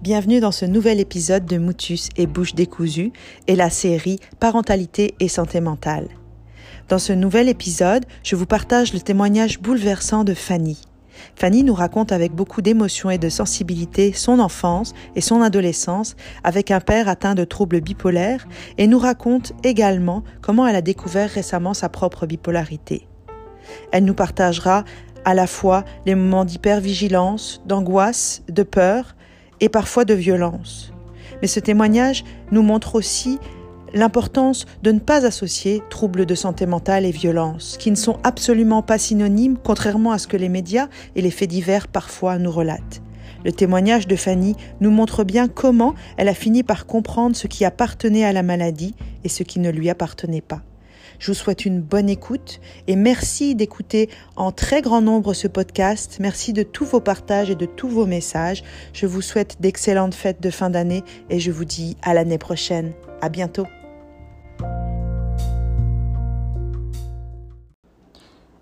Bienvenue dans ce nouvel épisode de Moutus et Bouche décousue et la série Parentalité et santé mentale. Dans ce nouvel épisode, je vous partage le témoignage bouleversant de Fanny. Fanny nous raconte avec beaucoup d'émotion et de sensibilité son enfance et son adolescence avec un père atteint de troubles bipolaires et nous raconte également comment elle a découvert récemment sa propre bipolarité. Elle nous partagera à la fois les moments d'hypervigilance, d'angoisse, de peur et parfois de violence. Mais ce témoignage nous montre aussi l'importance de ne pas associer troubles de santé mentale et violence, qui ne sont absolument pas synonymes, contrairement à ce que les médias et les faits divers parfois nous relatent. Le témoignage de Fanny nous montre bien comment elle a fini par comprendre ce qui appartenait à la maladie et ce qui ne lui appartenait pas. Je vous souhaite une bonne écoute et merci d'écouter en très grand nombre ce podcast. Merci de tous vos partages et de tous vos messages. Je vous souhaite d'excellentes fêtes de fin d'année et je vous dis à l'année prochaine. À bientôt.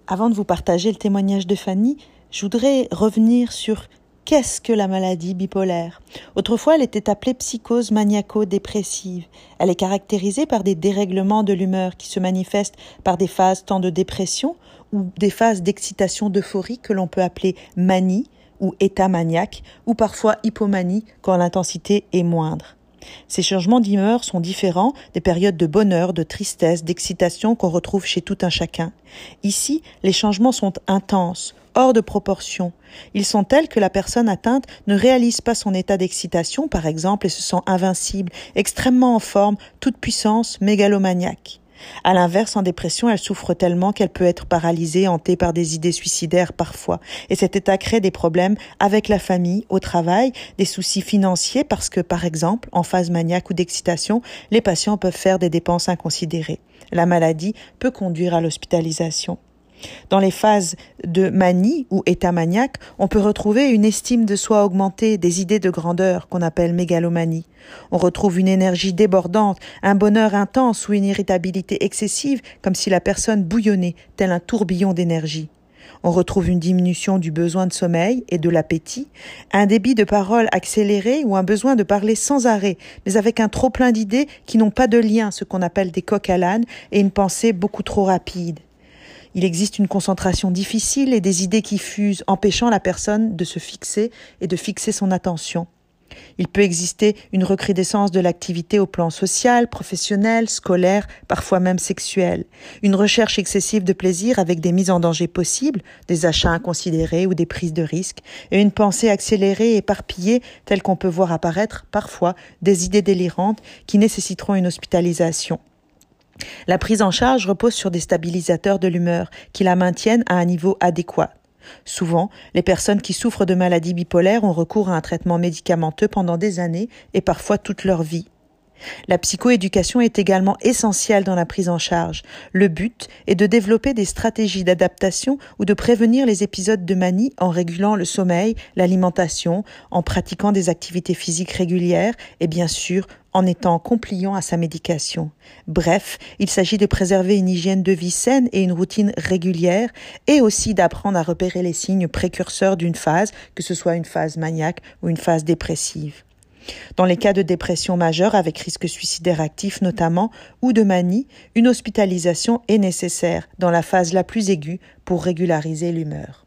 Avant de vous partager le témoignage de Fanny, je voudrais revenir sur Qu'est-ce que la maladie bipolaire? Autrefois, elle était appelée psychose maniaco-dépressive. Elle est caractérisée par des dérèglements de l'humeur qui se manifestent par des phases tant de dépression ou des phases d'excitation d'euphorie que l'on peut appeler manie ou état maniaque ou parfois hypomanie quand l'intensité est moindre. Ces changements d'humeur sont différents des périodes de bonheur, de tristesse, d'excitation qu'on retrouve chez tout un chacun. Ici, les changements sont intenses, hors de proportion. Ils sont tels que la personne atteinte ne réalise pas son état d'excitation, par exemple, et se sent invincible, extrêmement en forme, toute puissance, mégalomaniaque. À l'inverse, en dépression, elle souffre tellement qu'elle peut être paralysée, hantée par des idées suicidaires parfois. Et cet état crée des problèmes avec la famille, au travail, des soucis financiers parce que, par exemple, en phase maniaque ou d'excitation, les patients peuvent faire des dépenses inconsidérées. La maladie peut conduire à l'hospitalisation. Dans les phases de manie ou état maniaque, on peut retrouver une estime de soi augmentée, des idées de grandeur qu'on appelle mégalomanie. On retrouve une énergie débordante, un bonheur intense ou une irritabilité excessive, comme si la personne bouillonnait, tel un tourbillon d'énergie. On retrouve une diminution du besoin de sommeil et de l'appétit, un débit de parole accéléré ou un besoin de parler sans arrêt, mais avec un trop plein d'idées qui n'ont pas de lien, ce qu'on appelle des coques à l'âne, et une pensée beaucoup trop rapide. Il existe une concentration difficile et des idées qui fusent, empêchant la personne de se fixer et de fixer son attention. Il peut exister une recrudescence de l'activité au plan social, professionnel, scolaire, parfois même sexuel, une recherche excessive de plaisir avec des mises en danger possibles, des achats inconsidérés ou des prises de risques, et une pensée accélérée et éparpillée telle qu'on peut voir apparaître parfois des idées délirantes qui nécessiteront une hospitalisation. La prise en charge repose sur des stabilisateurs de l'humeur qui la maintiennent à un niveau adéquat. Souvent, les personnes qui souffrent de maladies bipolaires ont recours à un traitement médicamenteux pendant des années et parfois toute leur vie. La psychoéducation est également essentielle dans la prise en charge. Le but est de développer des stratégies d'adaptation ou de prévenir les épisodes de manie en régulant le sommeil, l'alimentation, en pratiquant des activités physiques régulières et bien sûr en étant compliant à sa médication. Bref, il s'agit de préserver une hygiène de vie saine et une routine régulière et aussi d'apprendre à repérer les signes précurseurs d'une phase, que ce soit une phase maniaque ou une phase dépressive. Dans les cas de dépression majeure avec risque suicidaire actif notamment ou de manie, une hospitalisation est nécessaire dans la phase la plus aiguë pour régulariser l'humeur.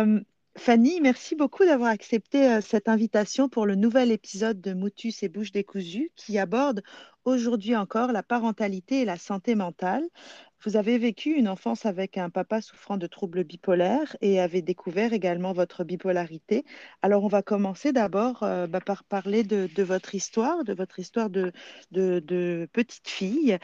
Euh, Fanny, merci beaucoup d'avoir accepté euh, cette invitation pour le nouvel épisode de Motus et Bouche décousues qui aborde aujourd'hui encore la parentalité et la santé mentale. Vous avez vécu une enfance avec un papa souffrant de troubles bipolaires et avez découvert également votre bipolarité. Alors, on va commencer d'abord euh, bah, par parler de, votre histoire, de votre histoire de, petite fille.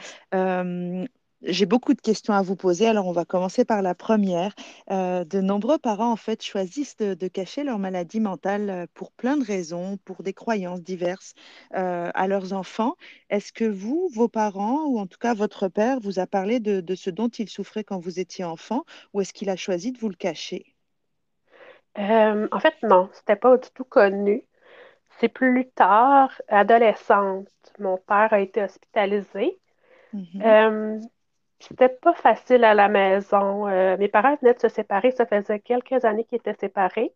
J'ai beaucoup de questions à vous poser, alors on va commencer par la première. Euh, de nombreux parents, en fait, choisissent de, cacher leur maladie mentale euh, pour plein de raisons, pour des croyances diverses euh, à leurs enfants. Est-ce que vous, vos parents, ou en tout cas votre père, vous a parlé de, ce dont il souffrait quand vous étiez enfant, ou est-ce qu'il a choisi de vous le cacher? en fait, non, c'était pas du tout connu. C'est plus tard, adolescente, mon père a été hospitalisé. Mm-hmm. C'était pas facile à la maison. Euh, mes parents venaient de se séparer, ça faisait quelques années qu'ils étaient séparés.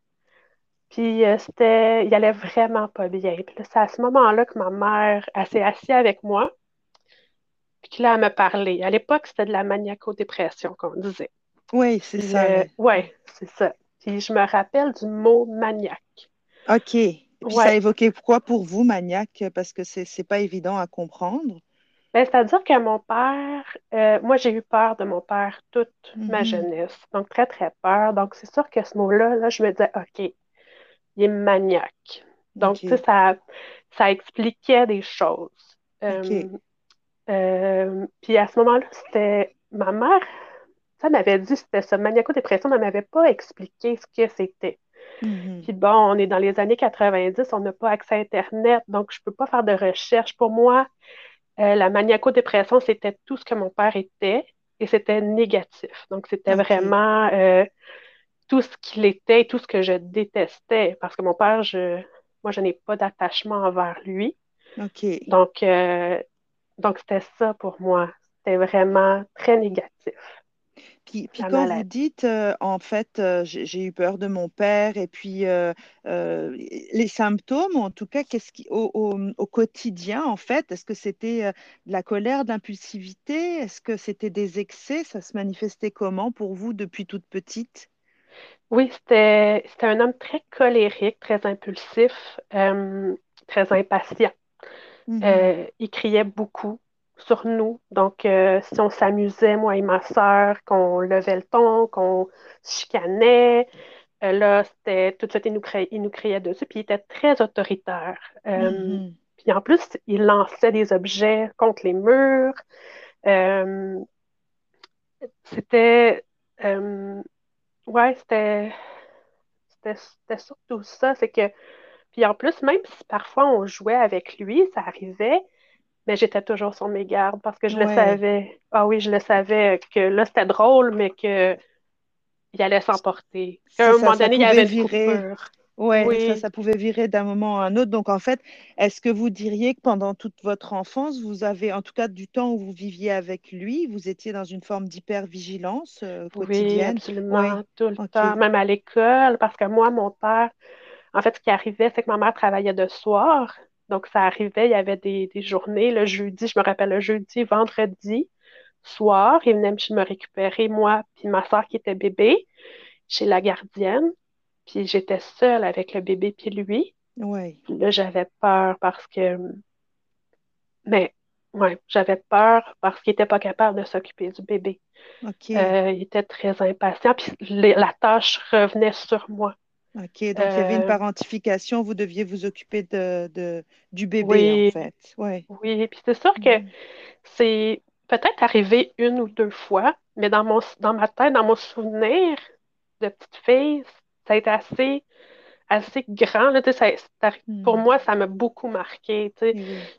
Puis euh, c'était, il allait vraiment pas bien. Puis c'est à ce moment-là que ma mère s'est assise avec moi. Puis là, elle me parlait. À l'époque, c'était de la maniaco-dépression qu'on disait. Oui, c'est ça. Oui, c'est ça. Puis je me rappelle du mot maniaque. OK. Puis ça évoquait quoi pour vous, maniaque? Parce que c'est n'est pas évident à comprendre. Ben, c'est-à-dire que mon père, euh, moi j'ai eu peur de mon père toute ma mm-hmm. jeunesse, donc très très peur. Donc c'est sûr que ce mot-là, là, je me disais, OK, il est maniaque. Donc tu sais, ça, ça expliquait des choses. Euh, euh, puis à ce moment-là, c'était ma mère, ça m'avait dit, c'était ça, maniaco-dépression, ne m'avait pas expliqué ce que c'était. Mm-hmm. Puis bon, on est dans les années 90, on n'a pas accès à Internet, donc je ne peux pas faire de recherche. Pour moi, euh, la maniaco-dépression, c'était tout ce que mon père était et c'était négatif. Donc, c'était vraiment euh, tout ce qu'il était tout ce que je détestais parce que mon père, je, moi, je n'ai pas d'attachement envers lui. Donc, euh, donc c'était ça pour moi. C'était vraiment très négatif. Puis, quand vous dites, euh, en fait, euh, j'ai eu peur de mon père, et puis euh, les symptômes, en tout cas, qu'est-ce qui, au, quotidien, en fait, est-ce que c'était de la colère, de l'impulsivité? Est-ce que c'était des excès? Ça se manifestait comment pour vous depuis toute petite? Oui, c'était un homme très colérique, très impulsif, très impatient. Mmh il criait beaucoup sur nous. Donc, euh, si on s'amusait, moi et ma soeur, qu'on levait le ton, qu'on chicanait, euh, là, c'était tout de suite, il nous, criait, il nous criait dessus, puis il était très autoritaire. Euh, mm-hmm. Puis en plus, il lançait des objets contre les murs. c'était. ouais, c'était. C'était surtout ça. C'est que. Puis en plus, même si parfois on jouait avec lui, ça arrivait, mais j'étais toujours sur mes gardes parce que je le savais. Ah oui, je le savais que là, c'était drôle, mais que il allait s'emporter. À un moment donné, il y avait virer. Ouais, oui, ça, ça pouvait virer d'un moment à un autre. Donc, en fait, est-ce que vous diriez que pendant toute votre enfance, vous avez, en tout cas du temps où vous viviez avec lui, vous étiez dans une forme d'hypervigilance euh, quotidienne? Oui, absolument, tout le temps, même à l'école, parce que moi, mon père, en fait, ce qui arrivait, c'est que ma mère travaillait de soir, donc, ça arrivait, il y avait des, journées, le jeudi, je me rappelle le jeudi, vendredi soir, il venait me récupérer, moi, puis ma soeur qui était bébé, chez la gardienne. Puis j'étais seule avec le bébé puis lui. Oui. là, j'avais peur parce que. Mais, ouais, j'avais peur parce qu'il n'était pas capable de s'occuper du bébé. OK. Euh, il était très impatient, puis la tâche revenait sur moi. OK, donc il y avait une euh, parentification, vous deviez vous occuper de, du bébé, en fait. Ouais. Oui, puis c'est sûr que mm. c'est peut-être arrivé une ou deux fois, mais dans, mon, dans ma tête, dans mon souvenir de petite fille, ça a été assez, assez grand. Là, Pour mm. moi, ça m'a beaucoup marqué.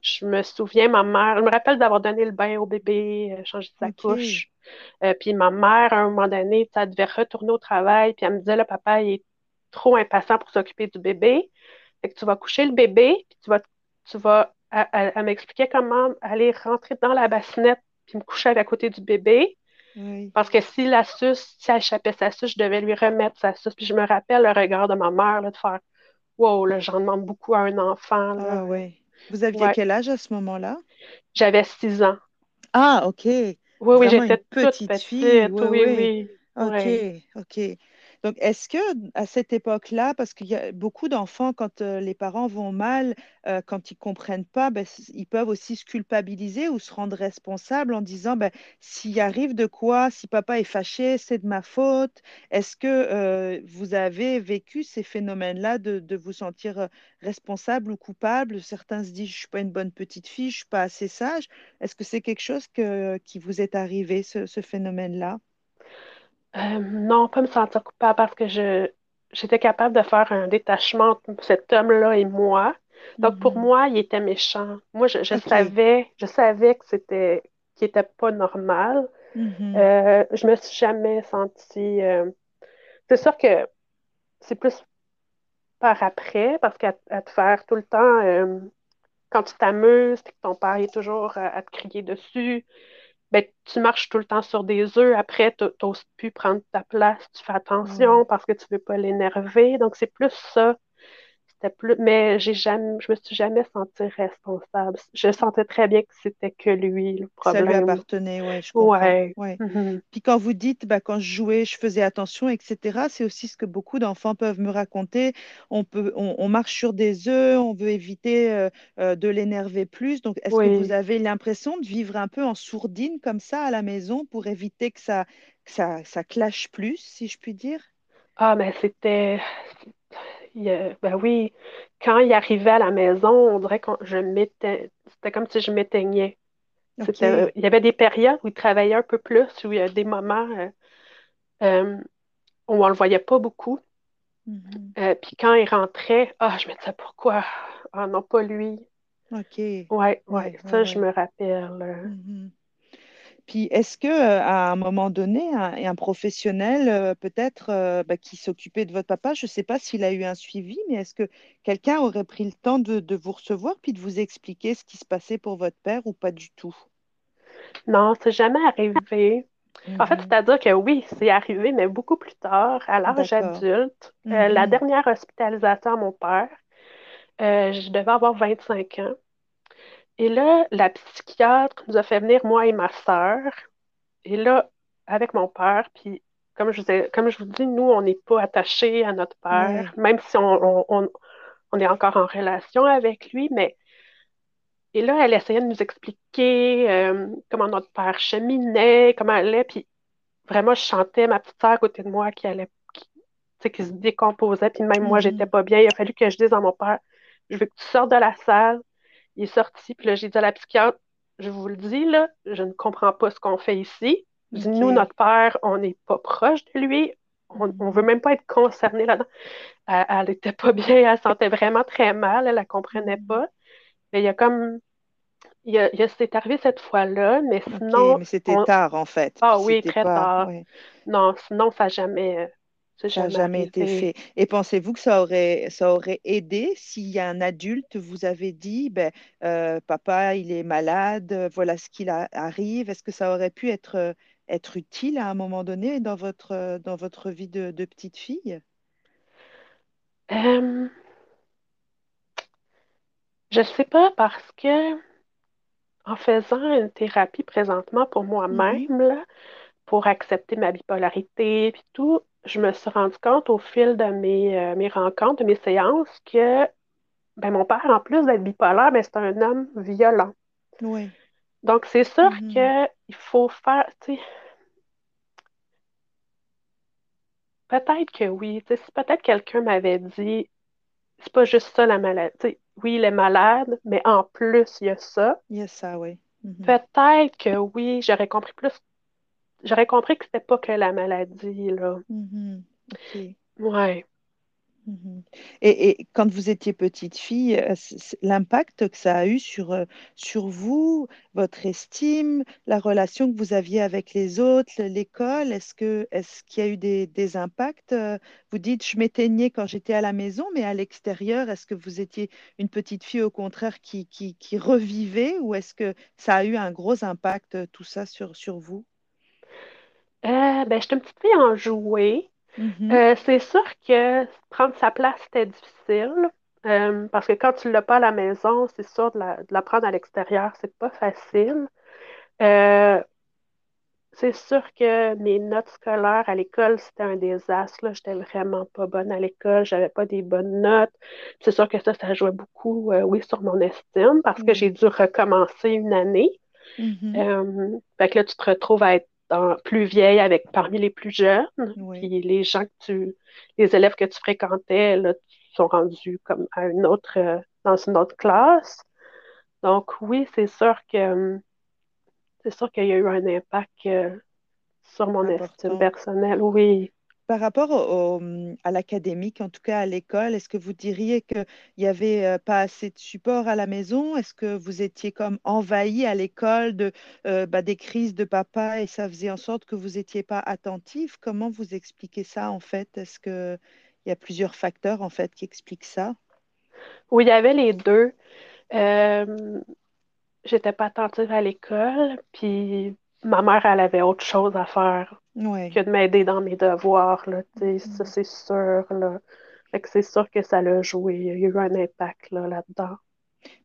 Je me souviens, ma mère, je me rappelle d'avoir donné le bain au bébé, euh, changer sa couche. Euh, puis ma mère, à un moment donné, elle devait retourner au travail, puis elle me disait, le papa, il est trop impatient pour s'occuper du bébé. Fait que tu vas coucher le bébé, puis tu vas, tu vas, elle, m'expliquait comment aller rentrer dans la bassinette puis me coucher à côté du bébé. Parce que si la suce, si elle échappait sa suce, je devais lui remettre sa suce. Puis je me rappelle le regard de ma mère là, de faire Wow, là, j'en demande beaucoup à un enfant. Ah oui. Vous aviez quel âge à ce moment-là? J'avais six ans. Ah, OK. Oui, oui, j'étais petite, petite fille. Oui, oui. oui. OK, OK. Donc, est-ce que à cette époque-là, parce qu'il y a beaucoup d'enfants, quand euh, les parents vont mal, euh, quand ils comprennent pas, ben, ils peuvent aussi se culpabiliser ou se rendre responsables en disant, ben, s'il arrive de quoi, si papa est fâché, c'est de ma faute. Est-ce que euh, vous avez vécu ces phénomènes-là de, vous sentir responsable ou coupable? Certains se disent, je suis pas une bonne petite fille, je suis pas assez sage. Est-ce que c'est quelque chose qui vous est arrivé, ce phénomène-là? Euh, non, pas me sentir coupable parce que je j'étais capable de faire un détachement entre cet homme-là et moi. Donc pour mhm. moi, il était méchant. Moi, je, savais, je savais que c'était qu'il était pas normal. Mhm. Euh, je me suis jamais sentie. Euh, c'est sûr que c'est plus par après, parce qu'à te faire tout le temps, quand tu t'amuses, que ton père est toujours à, te crier dessus, ben, tu marches tout le temps sur des œufs. Après, tu n'oses plus prendre ta place. Tu fais attention parce que tu ne veux pas l'énerver. Donc, c'est plus ça plus, mais j'ai jamais, je me suis jamais sentie responsable. Je sentais très bien que c'était que lui le problème. Ça lui appartenait, ouais, je comprends. Ouais. Mm-hmm. Puis quand vous dites, bah, quand je jouais, je faisais attention, etc. C'est aussi ce que beaucoup d'enfants peuvent me raconter. On peut, on, marche sur des œufs, on veut éviter euh, euh, de l'énerver plus. Donc, est-ce que vous avez l'impression de vivre un peu en sourdine comme ça à la maison pour éviter que ça, que ça, ça clash plus, si je puis dire? Ah, mais c'était, ben oui, quand il arrivait à la maison, on dirait que je m'étais, c'était comme si je m'éteignais. il y avait des périodes où il travaillait un peu plus, où il y a des moments euh, euh, où on ne le voyait pas beaucoup. Mm-hmm. Euh, puis quand il rentrait, ah, je me disais pourquoi? Ah non, pas lui. OK. Ouais, ouais, ouais ça, je me rappelle. Mm-hmm. Puis est-ce que euh, à un moment donné, un, un professionnel euh, peut-être euh, bah, qui s'occupait de votre papa, je ne sais pas s'il a eu un suivi, mais est-ce que quelqu'un aurait pris le temps de, de, vous recevoir puis de vous expliquer ce qui se passait pour votre père ou pas du tout? Non, c'est jamais arrivé. En fait, mmh c'est-à-dire que oui, c'est arrivé, mais beaucoup plus tard, à l'âge adulte. la mmh dernière hospitalisation à mon père, je devais avoir 25 ans. Et là, la psychiatre nous a fait venir, moi et ma sœur. Et là, avec mon père, puis comme je vous, comme je vous dis, nous, on n'est pas attachés à notre père, même si on, est encore en relation avec lui, mais et là, elle essayait de nous expliquer euh, comment notre père cheminait, comment elle allait, puis vraiment, je chantais ma petite sœur à côté de moi qui allait, qui, qui se décomposait, puis même moi, j'étais mm-hmm. pas bien. Il a fallu que je dise à mon père, je veux que tu sortes de la salle, il est sorti, puis là, j'ai dit à la psychiatre, je vous le dis, là, je ne comprends pas ce qu'on fait ici. Nous, notre père, on n'est pas proche de lui. On ne veut même pas être concerné là-dedans. Elle n'était pas bien, elle sentait vraiment très mal, elle ne la comprenait pas. Mais il y a comme. Il y a, c'est arrivé cette fois-là, mais sinon. mais c'était tard, en fait. Ah oui, très tard. Non, sinon, ça n'a jamais. Ça n'a jamais été fait. Et pensez-vous que ça aurait, ça aurait aidé s'il y a un adulte vous avez dit, ben, euh, papa, il est malade, euh, voilà ce qu'il arrive. Est-ce que ça aurait pu être, euh, être utile à un moment donné dans votre, dans votre vie de, petite fille? je ne sais pas parce que en faisant une thérapie présentement pour moi-même, pour accepter ma bipolarité et tout, je me suis rendu compte au fil de mes, euh, mes rencontres, de mes séances, que ben, mon père, en plus d'être bipolaire, ben, c'est un homme violent. Oui. Donc, c'est sûr mm-hmm. qu'il faut faire, tu sais, peut-être que oui. Si peut-être quelqu'un m'avait dit, c'est pas juste ça la maladie. oui, il est malade, mais en plus, il y a ça. Il y a ça, oui. Mm-hmm. Peut-être que oui, j'aurais compris plus j'aurais compris que c'était pas que la maladie, là. Mm-hmm. Ouais. Mm-hmm. Et, quand vous étiez petite fille, euh, l'impact que ça a eu sur, euh, sur vous, votre estime, la relation que vous aviez avec les autres, l'école, est-ce que est-ce qu'il y a eu des, impacts euh, Vous dites je m'éteignais quand j'étais à la maison, mais à l'extérieur, est-ce que vous étiez une petite fille au contraire qui, qui, qui revivait ou est-ce que ça a eu un gros impact tout ça sur, sur vous? Euh, ben, j'étais une petite fille en jouet. Mm-hmm. Euh, c'est sûr que prendre sa place, c'était difficile. Euh, parce que quand tu ne l'as pas à la maison, c'est sûr de la, prendre à l'extérieur, c'est pas facile. c'est sûr que mes notes scolaires à l'école, c'était un désastre. J'étais vraiment pas bonne à l'école, j'avais pas des bonnes notes. C'est sûr que ça, ça jouait beaucoup, oui, sur mon estime parce que j'ai dû recommencer une année. Mm-hmm. fait que là, tu te retrouves à être plus vieille avec parmi les plus jeunes. Puis les gens que tu, les élèves que tu fréquentais, là, sont rendus comme à une autre, euh, dans une autre classe. Donc oui, c'est sûr que c'est sûr qu'il y a eu un impact euh, sur mon estime personnelle. Oui. Par rapport à l'académique, en tout cas à l'école, est-ce que vous diriez qu'il n'y avait euh, pas assez de support à la maison? Est-ce que vous étiez comme envahi à l'école euh, bah, des crises de papa et ça faisait en sorte que vous n'étiez pas attentif? Comment vous expliquez ça en fait? Est-ce qu'il y a plusieurs facteurs en fait qui expliquent ça? Oui, il y avait les deux. Euh, j'étais pas attentive à l'école, puis ma mère, elle avait autre chose à faire Ouais. que de m'aider dans mes devoirs, là, sais, ça Mhm. c'est sûr, là. Fait que c'est sûr que ça l'a joué. Il y a eu un impact, là, là-dedans.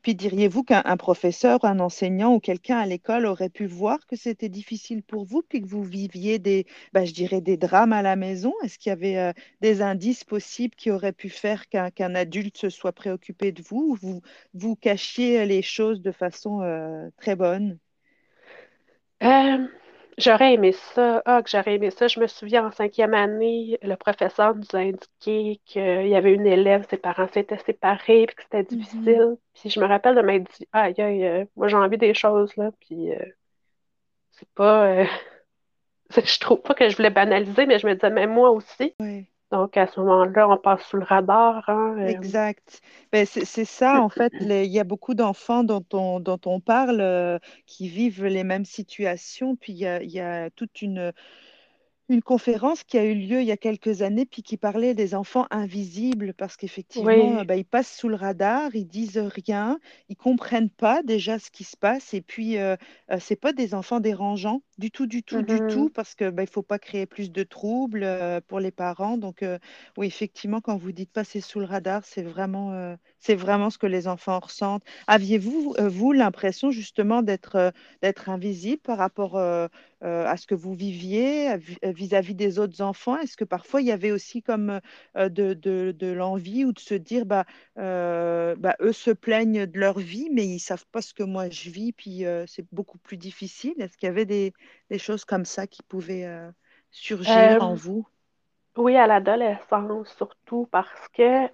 Puis diriez-vous qu'un un professeur, un enseignant ou quelqu'un à l'école aurait pu voir que c'était difficile pour vous, puis que vous viviez des, bah, je dirais, des drames à la maison? Est-ce qu'il y avait euh, des indices possibles qui auraient pu faire qu'un qu'un adulte se soit préoccupé de vous, ou vous vous cachiez les choses de façon euh, très bonne? Euh, j'aurais aimé ça. Ah, que j'aurais aimé ça. Je me souviens en cinquième année, le professeur nous a indiqué qu'il y avait une élève, ses parents s'étaient séparés, puis que c'était Mhm. difficile. Puis je me rappelle de m'être dit, aïe, aïe, euh, moi j'ai envie des choses, là, puis euh, c'est pas. je trouve pas que je voulais banaliser, mais je me disais, mais moi aussi. Ouais. Donc à ce moment-là, on passe sous le radar, hein, euh, Exact. Ben, c'est ça, en fait, il y a beaucoup d'enfants dont on, dont on parle euh, qui vivent les mêmes situations, puis il y a, il y a toute une, une conférence qui a eu lieu il y a quelques années, puis qui parlait des enfants invisibles, parce qu'effectivement, oui. bah, ils passent sous le radar, ils disent rien, ils comprennent pas déjà ce qui se passe, et puis euh, euh, c'est pas des enfants dérangeants du tout, du tout, du tout, parce que bah, il faut pas créer plus de troubles euh, pour les parents. Donc euh, oui, effectivement, quand vous dites passer sous le radar, c'est vraiment, c'est vraiment ce que les enfants ressentent. Aviez-vous, euh, vous, l'impression justement d'être euh, d'être invisible par rapport euh, à ce que vous viviez vis-à-vis des autres enfants? Est-ce que parfois il y avait aussi comme de, de- de l'envie ou de se dire, bah, euh, bah, eux se plaignent de leur vie, mais ils savent pas ce que moi je vis, puis euh, c'est beaucoup plus difficile? Est-ce qu'il y avait des, des choses comme ça qui pouvaient euh, surgir en vous? oui, à l'adolescence, surtout parce que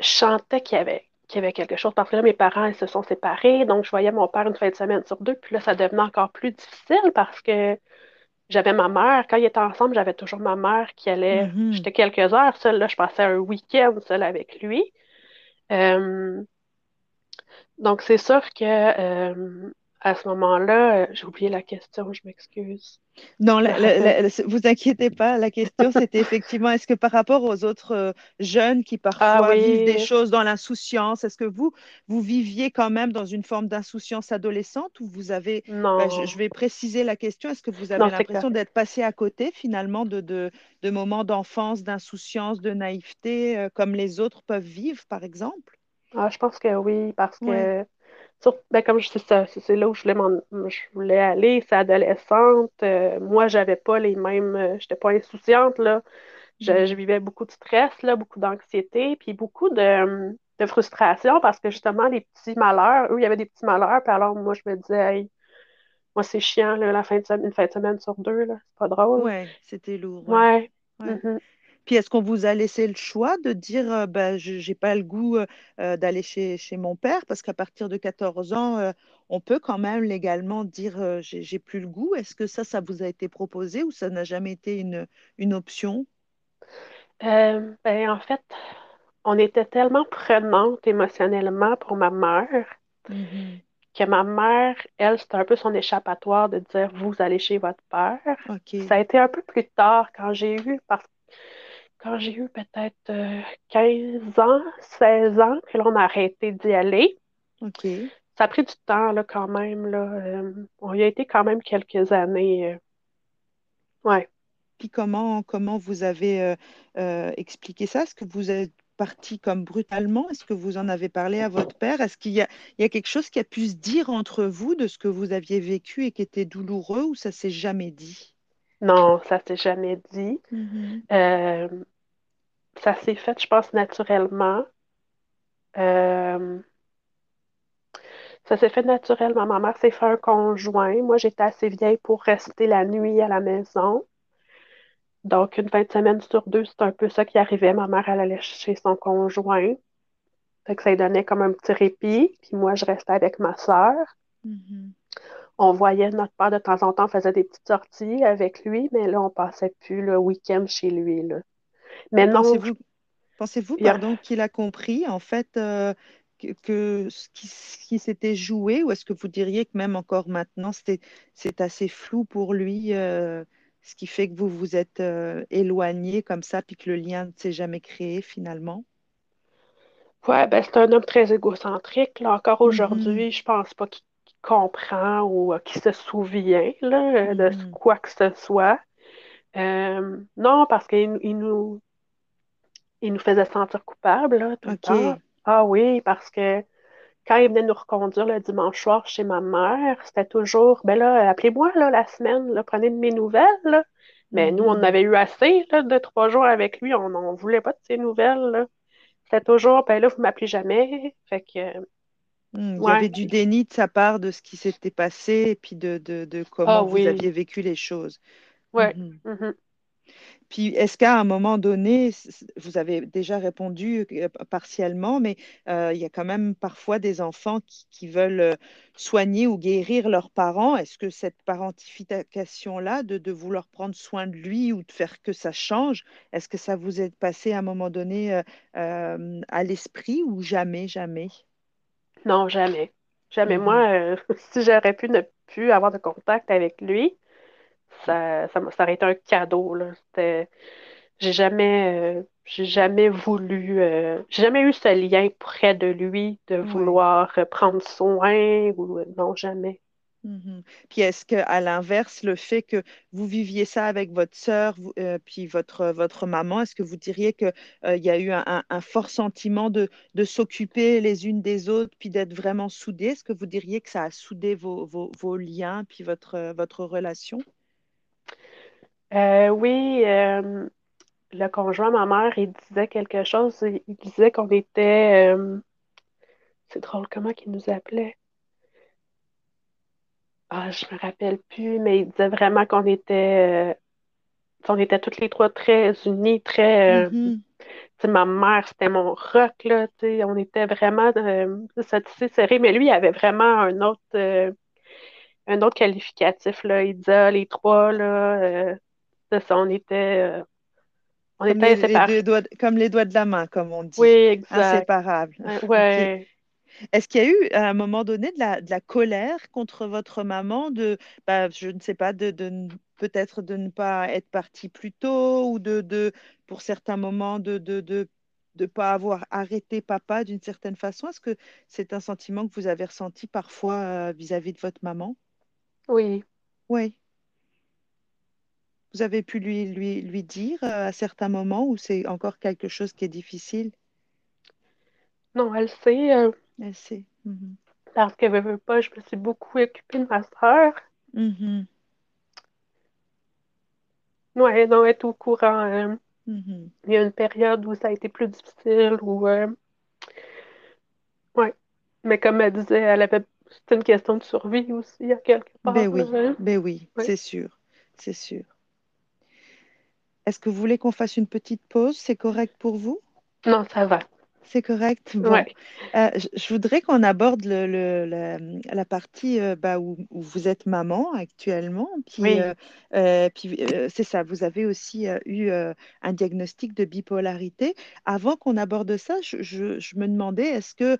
je sentais qu'il y avait, qu'il y avait quelque chose. Parce que là, mes parents, ils se sont séparés, donc je voyais mon père une fin de semaine sur deux. Puis là, ça devenait encore plus difficile parce que j'avais ma mère. Quand ils étaient ensemble, j'avais toujours ma mère qui allait. Mhm. J'étais quelques heures seule. Là, je passais un week-end seule avec lui. Euh, donc, c'est sûr que euh, à ce moment-là, euh, j'ai oublié la question, je m'excuse. Non, la- la- rappelle. la- vous inquiétez pas. La question, c'était effectivement, est-ce que par rapport aux autres euh, jeunes qui Ah parfois vivent des choses dans l'insouciance, est-ce que vous, vous viviez quand même dans une forme d'insouciance adolescente ou vous avez, ben, je, je non, vais préciser la question, est-ce que vous avez non, l'impression d'être passé à côté finalement de, de, de moments d'enfance, d'insouciance, de naïveté, euh, comme les autres peuvent vivre, par exemple? Ah, je pense que oui, parce Ouais. Sur- ben, comme je ça, c'est là où je voulais m'en- je voulais aller, c'est adolescente. euh, moi, j'avais pas les mêmes, euh, j'étais pas insouciante, là. Je, je vivais beaucoup de stress, là, beaucoup d'anxiété, puis beaucoup de, de frustration parce que justement, les petits malheurs, eux, il y avait des petits malheurs, puis alors moi, je me disais, Hey, moi, c'est chiant, là, la fin de semaine, une fin de semaine sur deux, là, c'est pas drôle. Ouais, c'était lourd, ouais. Ouais. Ouais. Mhm. Puis est-ce qu'on vous a laissé le choix de dire euh, bah, je j'ai pas le goût euh, euh, d'aller chez, chez mon père? Parce qu'à partir de 14 ans, euh, on peut quand même légalement dire j'ai plus le goût. Est-ce que ça, ça vous a été proposé ou ça n'a jamais été une, une option? Ben, en fait, on était tellement prenante émotionnellement pour ma mère Mhm. que ma mère, elle, c'était un peu son échappatoire de dire vous allez chez votre père. Ça a été un peu plus tard quand j'ai eu, parce quand j'ai eu peut-être euh, 15 ans, 16 ans, que là, on a arrêté d'y aller. OK. Ça a pris du temps, là, quand même, là. Euh, on y a été quand même quelques années. euh, ouais. Puis comment, comment vous avez euh, euh, expliqué ça? Est-ce que vous êtes parti comme brutalement? Est-ce que vous en avez parlé à votre père? Est-ce qu'il y y a quelque chose qui a pu se dire entre vous de ce que vous aviez vécu et qui était douloureux ou ça s'est jamais dit? Non, ça s'est jamais dit. Mhm. Euh, ça s'est fait, je pense, naturellement. Euh, ça s'est fait naturellement. Ma mère s'est fait un conjoint. Moi, j'étais assez vieille pour rester la nuit à la maison. Donc, une fin de semaine sur deux, c'est un peu ça qui arrivait. Ma mère, elle allait chez son conjoint. Fait que ça lui donnait comme un petit répit. Puis moi, je restais avec ma sœur. Mhm. On voyait notre père de temps en temps, on faisait des petites sorties avec lui, mais là, on passait plus le week-end chez lui, là. Mais non, pensez-vous, a- pardon, qu'il a compris en fait euh, que, que ce qui, s'était joué, ou est-ce que vous diriez que même encore maintenant, c'était, c'est assez flou pour lui, euh, ce qui fait que vous vous êtes euh, éloigné comme ça, puis que le lien ne s'est jamais créé finalement? ouais, ben, c'est un homme très égocentrique. Là, encore Mhm. aujourd'hui, je pense pas qu'il comprend ou qui se souvient là, de Mhm. quoi que ce soit. Euh, non, parce qu'il il nous, il nous faisait sentir coupables là, tout le temps. Ah oui, parce que quand il venait nous reconduire le dimanche soir chez ma mère, c'était toujours, ben là, appelez-moi là, la semaine, là, prenez de mes nouvelles. là. Mais nous, on en Mhm. avait eu assez là, de trois jours avec lui, on n'en voulait pas de ses nouvelles. C'était toujours, ben là, vous m'appelez jamais. Fait que, Hmm, Il y avait du déni de sa part de ce qui s'était passé et puis de, de, de comment vous oui, aviez vécu les choses. ouais. Mhm. mhm. Puis, est-ce qu'à un moment donné, vous avez déjà répondu euh, partiellement, mais euh, il y a quand même parfois des enfants qui, qui veulent euh, soigner ou guérir leurs parents. Est-ce que cette parentification-là, de, de vouloir prendre soin de lui ou de faire que ça change, est-ce que ça vous est passé à un moment donné euh, à l'esprit ou jamais, jamais? Non, jamais. Jamais. Mhm. Moi, euh, si j'aurais pu ne plus avoir de contact avec lui, ça, ça, ça aurait été un cadeau, j'ai jamais, euh, j'ai jamais voulu, euh, j'ai jamais eu ce lien près de lui de vouloir prendre soin ou non, jamais. Mhm. Puis est-ce que à l'inverse, le fait que vous viviez ça avec votre sœur, euh, puis votre, votre maman, est-ce que vous diriez que euh, il y a eu un, fort sentiment de, de s'occuper les unes des autres, puis d'être vraiment soudées? Est-ce que vous diriez que ça a soudé vos, vos, liens, puis votre, euh, votre relation? Euh, oui, euh, le conjoint ma mère, il disait quelque chose. Il, disait qu'on était, euh, c'est drôle, comment qu'il nous appelait? Ah, je me rappelle plus, mais il disait vraiment qu'on était, euh, on était toutes les trois très unis, très, euh, tu sais, ma mère, c'était mon rock, là, tu sais, on était vraiment, euh, serré, mais lui, il avait vraiment un autre, euh, un autre qualificatif, là. Il disait, ah, les trois, là, euh, ça, on était, on Comme était les, les inséparables. deux doigts, de- comme les doigts de la main, comme on Oui, dit. exact. Inséparables. Ouais, OK. Est-ce qu'il y a eu à un moment donné de la, de la colère contre votre maman, de, bah, je ne sais pas, de, de ne- peut-être de ne pas être partie plus tôt ou de, de pour certains moments de de, de, de pas avoir arrêté papa d'une certaine façon? Est-ce que c'est un sentiment que vous avez ressenti parfois euh, vis-à-vis de votre maman? oui. Oui. Vous avez pu lui, lui, lui dire euh, à certains moments où c'est encore quelque chose qui est difficile? Non, elle sait, euh, Mhm. parce que, veux, veux pas, je me suis beaucoup occupée de ma sœur. Mhm. Ouais, non, est au courant. euh, Mhm. il y a une période où ça a été plus difficile, où, euh, ouais. Mais comme elle disait, elle avait, c'était une question de survie aussi, à quelque Ben part, là. oui, hein. ben oui, Ouais. c'est sûr, c'est sûr. Est-ce que vous voulez qu'on fasse une petite pause? C'est correct pour vous? Non, ça va. C'est correct. Bon, Ouais. Euh, je, voudrais qu'on aborde le, le- la, la partie euh, bah, où, où vous êtes maman actuellement. Puis, Oui. euh, puis c'est ça, vous avez aussi eu un diagnostic de bipolarité. Avant qu'on aborde ça, je, je- je me demandais, est-ce que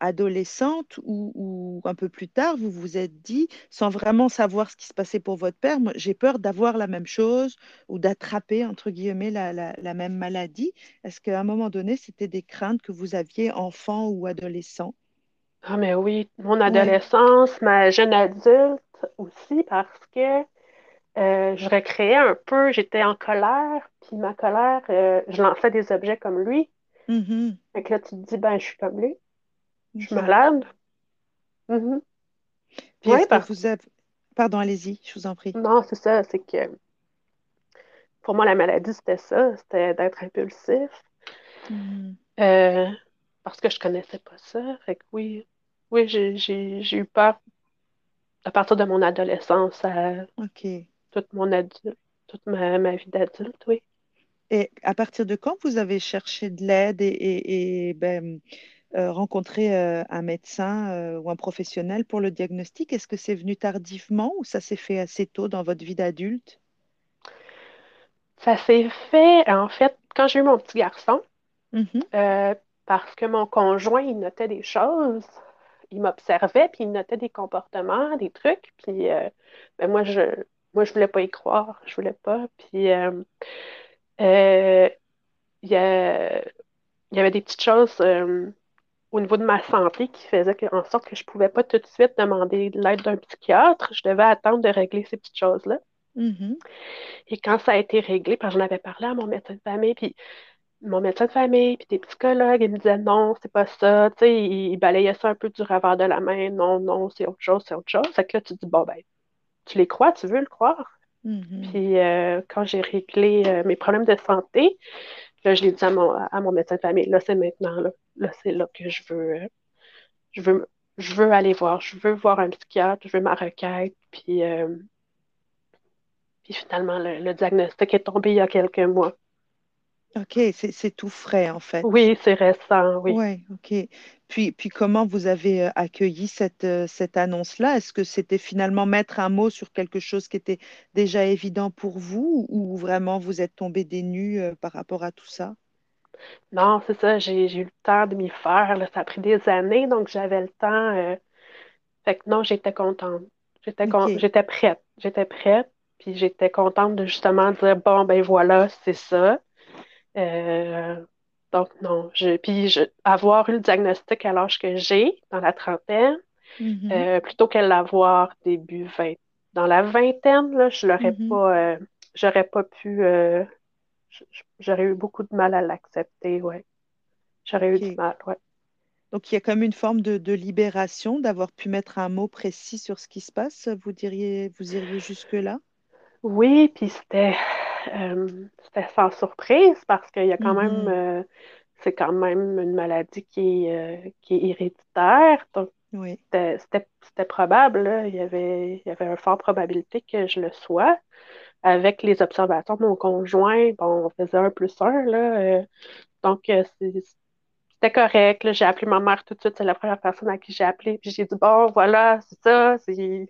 adolescente ou, ou un peu plus tard, vous vous êtes dit, sans vraiment savoir ce qui se passait pour votre père, j'ai peur d'avoir la même chose ou d'attraper, entre guillemets, la la- la même maladie. Est-ce qu'à un moment donné, c'était des craintes que vous aviez enfant ou adolescent? Ah, mais oui, mon Oui. adolescence, ma jeune adulte aussi, parce que euh, je recréais un peu, j'étais en colère, puis ma colère, euh, je lançais des objets comme lui. Mhm. Fait que là, tu te dis, ben, je suis comme lui, je suis OK. malade. Mhm. Puis parce vous avez... Pardon, allez-y, je vous en prie. non, c'est ça, c'est que pour moi, la maladie, c'était ça, c'était d'être impulsif. Euh, parce que je connaissais pas ça. Fait que oui, oui, j'ai, eu peur à partir de mon adolescence à toute mon adulte, toute ma, ma vie d'adulte, oui. Et à partir de quand vous avez cherché de l'aide et, et- et, ben, euh, rencontré euh, un médecin euh, ou un professionnel pour le diagnostic? Est-ce que c'est venu tardivement ou ça s'est fait assez tôt dans votre vie d'adulte? Ça s'est fait, en fait, quand j'ai eu mon petit garçon, Mhm. euh, parce que mon conjoint, il notait des choses, il m'observait, puis il notait des comportements, des trucs, puis euh, ben moi, je moi, je voulais pas y croire, je voulais pas, puis euh, il y a- il y avait des petites choses, au niveau de ma santé qui faisait en sorte que je ne pouvais pas tout de suite demander l'aide d'un psychiatre. Je devais attendre de régler ces petites choses-là. Mhm. Et quand ça a été réglé, parce que j'en avais parlé à mon médecin de famille, puis mon médecin de famille, puis des psychologues, ils me disaient non, c'est pas ça. Tu sais, ils, balayaient ça un peu du revers de la main. Non, non, c'est autre chose, c'est autre chose. Fait que là, tu te dis, bon, ben, tu les crois, tu veux le croire. Mhm. Puis euh, quand j'ai réglé euh, mes problèmes de santé, là, je l'ai dit à mon, à mon médecin de famille, là, c'est maintenant, là, là c'est là que je veux, euh, je veux, je veux aller voir, je veux voir un psychiatre, je veux ma requête, puis, puis finalement, le, diagnostic est tombé il y a quelques mois. OK, c'est tout frais en fait. Oui, c'est récent, oui. Oui, OK. Puis, puis comment vous avez euh, accueilli cette, euh, cette annonce-là? Est-ce que c'était finalement mettre un mot sur quelque chose qui était déjà évident pour vous ou vraiment vous êtes tombé des nues euh, par rapport à tout ça? Non, c'est ça, j'ai eu le temps de m'y faire. là. Ça a pris des années, donc j'avais le temps. Fait que non, j'étais contente. J'étais OK. j'étais prête. J'étais prête, puis j'étais contente de justement dire, bon, ben voilà, c'est ça. Euh, donc, non. Je, puis, je, avoir eu le diagnostic à l'âge que j'ai, dans la trentaine, Mhm, euh, plutôt que l'avoir début 20. Dans la vingtaine, là, je l'aurais mhm. pas, euh, j'aurais pas pu, j'aurais eu beaucoup de mal à l'accepter, ouais. J'aurais eu du mal, ouais. Donc il y a comme une forme de, de libération d'avoir pu mettre un mot précis sur ce qui se passe. Vous diriez, vous iriez jusque-là? Oui, puis c'était c'était sans surprise parce qu'il y a quand même Mhm. euh, c'est quand même une maladie qui est, euh, qui est héréditaire. Donc Oui. c'était c'était- c'était probable, là. Il y avait, il y avait une forte probabilité que je le sois. Avec les observations de mon conjoint, bon, on faisait un plus un, là. euh, donc euh, c'est- c'était correct. là. J'ai appelé ma mère tout de suite, c'est la première personne à qui j'ai appelé. Puis j'ai dit, bon, voilà, c'est ça, c'est-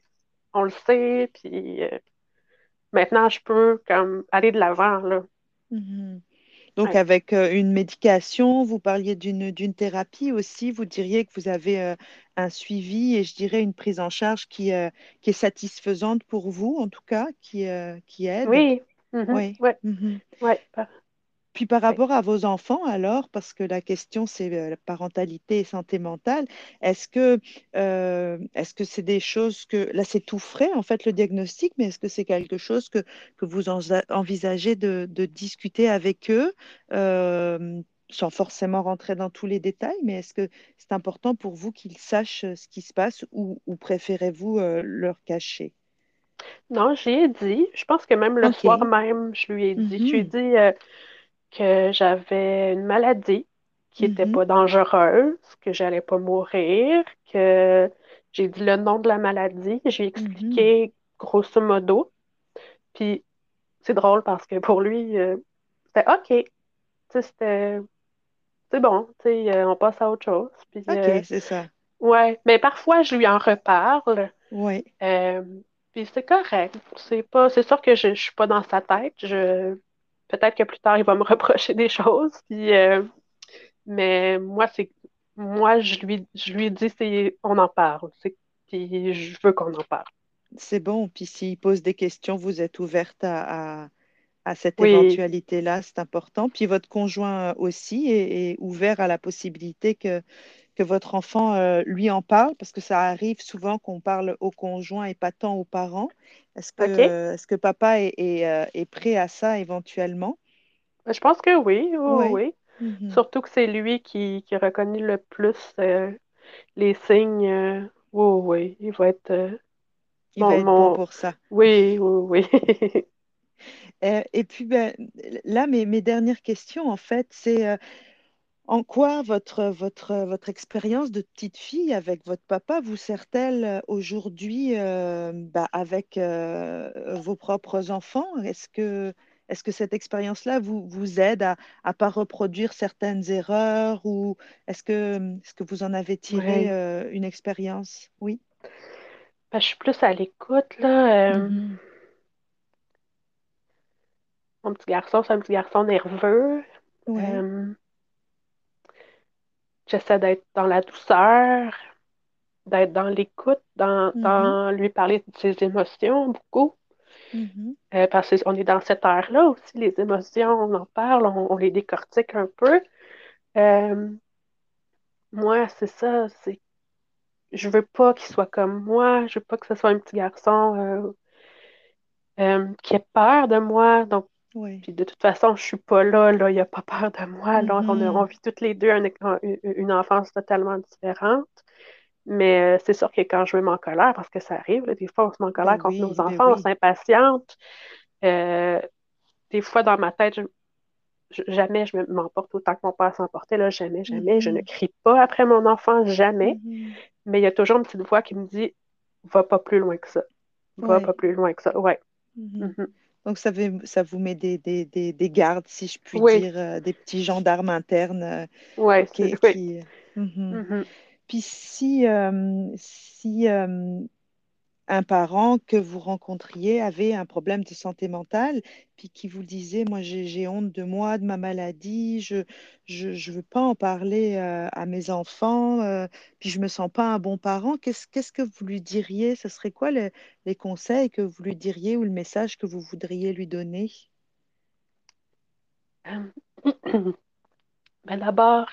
on le sait, puis euh, Maintenant, je peux comme aller de l'avant, là. Mhm. Donc Ouais. avec euh, une médication, vous parliez d'une d'une thérapie aussi, vous diriez que vous avez euh, un suivi et je dirais une prise en charge qui, euh, qui est satisfaisante pour vous, en tout cas, qui, qui aide. Oui. Mhm. Oui. Ouais. Mhm. Ouais. Puis par rapport à vos enfants, alors, parce que la question c'est euh, la parentalité et santé mentale, est-ce que euh, est-ce que c'est des choses que là c'est tout frais en fait le diagnostic, mais est-ce que c'est quelque chose que, que vous envisagez de, de discuter avec eux euh, sans forcément rentrer dans tous les détails, mais est-ce que c'est important pour vous qu'ils sachent euh, ce qui se passe ou, ou préférez-vous leur cacher? Non, j'y ai dit. Je pense que même le soir même, je lui ai dit. Je lui ai Mhm. dit que j'avais une maladie qui n'était Mhm. pas dangereuse, que j'allais pas mourir, que j'ai dit le nom de la maladie. J'ai Mhm. expliqué grosso modo. Puis c'est drôle parce que pour lui, euh, c'était OK. C'était c'est bon. Euh, on passe à autre chose. Puis euh, OK, c'est ça. Ouais, mais parfois je lui en reparle, Oui. euh, puis c'est correct. C'est pas, c'est sûr que je, je suis pas dans sa tête. Je, peut-être que plus tard il va me reprocher des choses, puis, euh, mais moi c'est, moi je lui, je lui dis c'est, on en parle, c'est, puis je veux qu'on en parle. C'est bon. Puis s'il pose des questions, vous êtes ouverte à, à- à cette Oui, éventualité-là, c'est important. Puis votre conjoint aussi est, est ouvert à la possibilité que, que votre enfant euh, lui en parle, parce que ça arrive souvent qu'on parle au conjoint et pas tant aux parents. Est-ce que, est-ce que papa est, est, euh, est prêt à ça éventuellement? Je pense que oui, oui, Oui. oui. Mhm. Surtout que c'est lui qui, qui reconnaît le plus euh, les signes. euh, oui, oui, il va être euh, Il va mon, bon pour ça. Oui, oui, oui. Euh, et puis ben, là, mes, mes dernières questions, en fait, c'est euh, En quoi votre, votre, votre expérience de petite fille avec votre papa vous sert-elle euh, aujourd'hui euh, bah, avec euh, vos propres enfants? Est-ce que, est-ce que cette expérience-là vous, vous aide à ne pas reproduire certaines erreurs ou est-ce que, est-ce que vous en avez tiré Ouais. euh, une expérience? Oui. Ben, je suis plus à l'écoute, là. Mhm. mon petit garçon, c'est un petit garçon nerveux. Euh, j'essaie d'être dans la douceur, d'être dans l'écoute, dans, Mhm. dans lui parler de ses émotions beaucoup. Mhm. Euh, parce qu'on est dans cette ère-là aussi, les émotions, on en parle, on, on les décortique un peu. Euh, moi, c'est ça, c'est je veux pas qu'il soit comme moi, je veux pas que ce soit un petit garçon euh, qui ait peur de moi. Donc, Puis de toute façon, je suis pas là, là, il a pas peur de moi. Là, on, Mhm. vit toutes les deux une, une enfance totalement différente. Mais euh, c'est sûr que quand je me mets en colère, parce que ça arrive, là, des fois on se met en colère Ben contre oui, nos ben enfants, on s'impatiente. Euh, des fois dans ma tête, je- je- jamais je me- m'emporte autant que mon père s'emportait, là, jamais, jamais. Je ne Mhm. crie pas après mon enfant, jamais. Mhm. Mais il y a toujours une petite voix qui me dit, va pas plus loin que ça. Va pas plus loin que ça. Ouais. Donc ça fait, ça vous met des, des, des, des gardes, si je puis Oui, dire, euh, des petits gendarmes internes euh, ouais, qui, oui. qui... Mhm. Mhm. Puis si, euh, si euh, un parent que vous rencontriez avait un problème de santé mentale, puis qui vous disait, moi j'ai honte de moi, de ma maladie, je je veux pas en parler euh, à mes enfants, euh, puis je me sens pas un bon parent, qu'est-ce que vous lui diriez? Ce serait quoi le- les conseils que vous lui diriez ou le message que vous voudriez lui donner? Euh, Ben d'abord,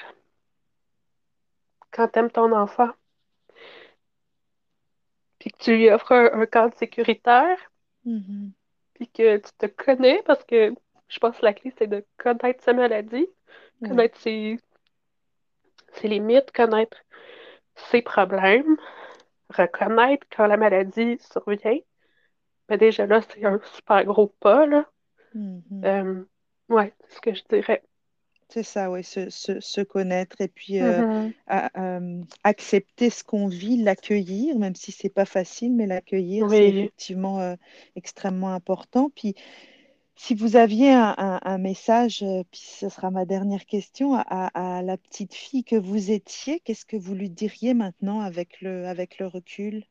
quand tu aimes ton enfant, puis que tu lui offres un, un cadre sécuritaire, Mhm. puis que tu te connais, parce que je pense que la clé, c'est de connaître sa maladie, connaître ses, ses limites, connaître ses problèmes, reconnaître quand la maladie survient. Ben déjà là, c'est un super gros pas, là. Mhm. Euh, ouais, c'est ce que je dirais. C'est ça, oui, se, se- se connaître et puis euh, à- euh, accepter ce qu'on vit, l'accueillir, même si c'est pas facile, mais l'accueillir, c'est effectivement euh, extrêmement important. Puis si vous aviez un, un- un message, euh, puis ce sera ma dernière question, à, la petite fille que vous étiez, qu'est-ce que vous lui diriez maintenant avec le, avec le recul?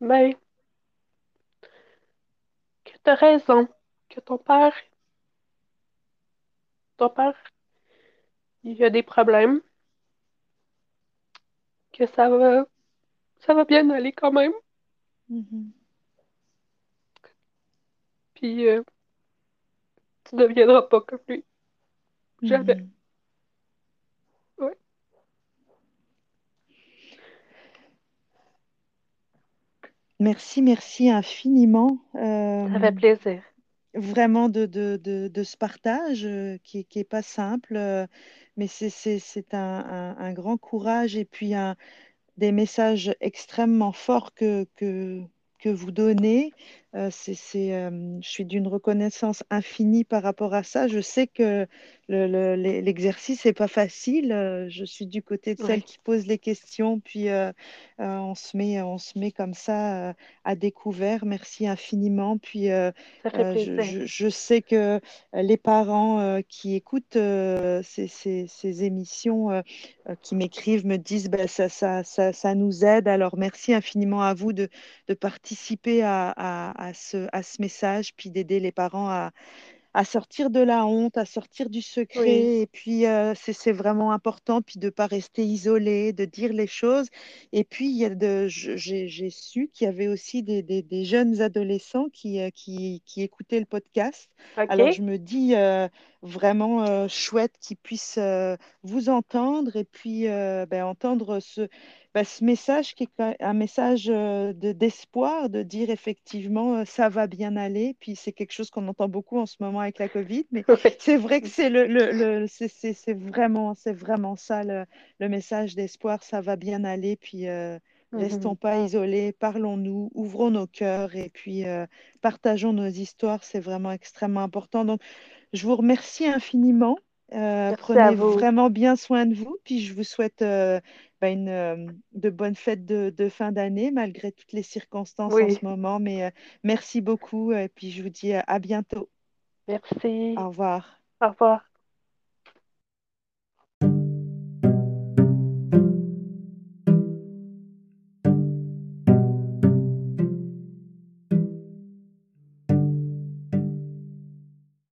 Ben, que t'as raison, que ton père, ton père, il a des problèmes, que ça va, ça va bien aller quand même, Mhm, puis euh, tu ne deviendras pas comme lui. Jamais. mhm. Ouais, Merci, merci infiniment. ça fait Euh, plaisir. vraiment de, de, de, de ce partage euh, qui, qui est pas simple, euh, mais c'est c'est- c'est un, un- un grand courage et puis un, des messages extrêmement forts que, que, que vous donnez. Euh, c'est, c'est, euh, je suis d'une reconnaissance infinie par rapport à ça. Je sais que le, le- l'e- l'exercice n'est pas facile. Je suis du côté de celle Ouais, qui pose les questions, puis euh, on se met, on se met comme ça à découvert. Merci infiniment. Puis je, plaisir. je- je sais que les parents qui écoutent ces, ces- ces émissions qui m'écrivent me disent bah, ça, ça, ça, ça nous aide. Alors merci infiniment à vous de, de participer à, à- à ce, à ce message, puis d'aider les parents à, à sortir de la honte, à sortir du Oui, secret. Et puis, euh, c'est vraiment important, puis de ne pas rester isolé, de dire les choses. Et puis, j'ai su qu'il y avait aussi des, des- des jeunes adolescents qui, euh, qui, qui écoutaient le podcast. Alors, je me dis euh, vraiment euh, chouette qu'ils puissent euh, vous entendre et puis euh, ben, entendre ce, ben, ce message qui est un message de, d'espoir, de dire effectivement ça va bien aller. Puis c'est quelque chose qu'on entend beaucoup en ce moment avec la Covid, mais c'est vrai que c'est le, le, le- c'est, c'est- c'est vraiment, c'est vraiment ça le, le message d'espoir, ça va bien aller. Puis restons Mhm. pas isolés, parlons-nous, ouvrons nos cœurs et puis euh, partageons nos histoires, c'est vraiment extrêmement important. Donc je vous remercie infiniment. Euh, prenez vraiment bien soin de vous, puis je vous souhaite euh, bah, une, euh, de bonnes fêtes de, de fin d'année, malgré toutes les circonstances en ce moment. Mais merci beaucoup, et puis je vous dis à à bientôt. merci. Au revoir. Au revoir.